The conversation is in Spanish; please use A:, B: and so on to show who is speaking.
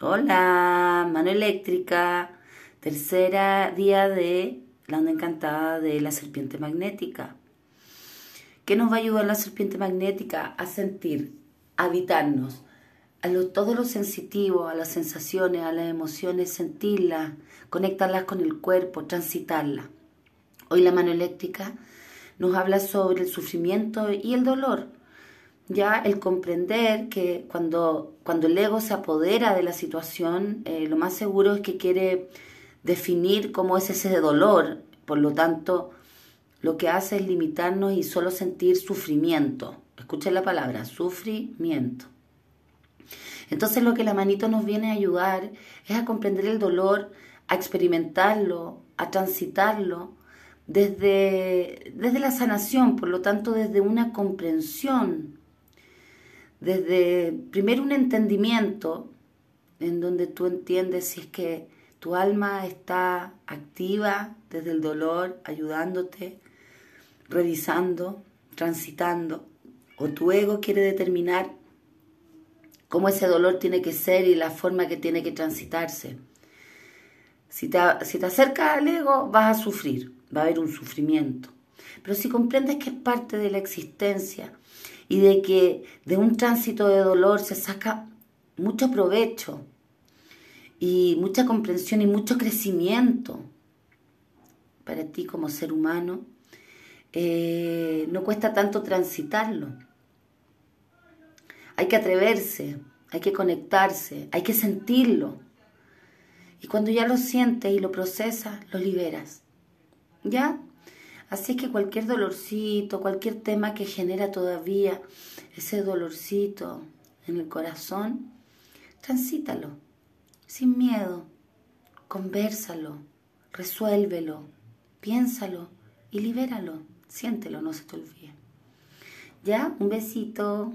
A: Hola, mano eléctrica. Tercera día de la onda encantada de la serpiente magnética. ¿Qué nos va a ayudar la serpiente magnética a sentir, a habitarnos? A lo, todo lo sensitivo, a las sensaciones, a las emociones, sentirlas, conectarlas con el cuerpo, transitarlas. Hoy la mano eléctrica nos habla sobre el sufrimiento y el dolor ya el comprender que cuando, cuando el ego se apodera de la situación, eh, lo más seguro es que quiere definir cómo es ese dolor, por lo tanto, lo que hace es limitarnos y solo sentir sufrimiento. Escuchen la palabra, sufrimiento. Entonces lo que la manito nos viene a ayudar es a comprender el dolor, a experimentarlo, a transitarlo desde, desde la sanación, por lo tanto desde una comprensión desde primero un entendimiento en donde tú entiendes si es que tu alma está activa desde el dolor, ayudándote, revisando, transitando, o tu ego quiere determinar cómo ese dolor tiene que ser y la forma que tiene que transitarse. Si te, si te acercas al ego, vas a sufrir, va a haber un sufrimiento. Pero si comprendes que es parte de la existencia y de que de un tránsito de dolor se saca mucho provecho y mucha comprensión y mucho crecimiento para ti como ser humano, eh, no cuesta tanto transitarlo. Hay que atreverse, hay que conectarse, hay que sentirlo. Y cuando ya lo sientes y lo procesas, lo liberas. ¿Ya? Así que cualquier dolorcito, cualquier tema que genera todavía ese dolorcito en el corazón, transítalo, sin miedo, conversalo, resuélvelo, piénsalo y libéralo, siéntelo, no se te olvide. ¿Ya? Un besito.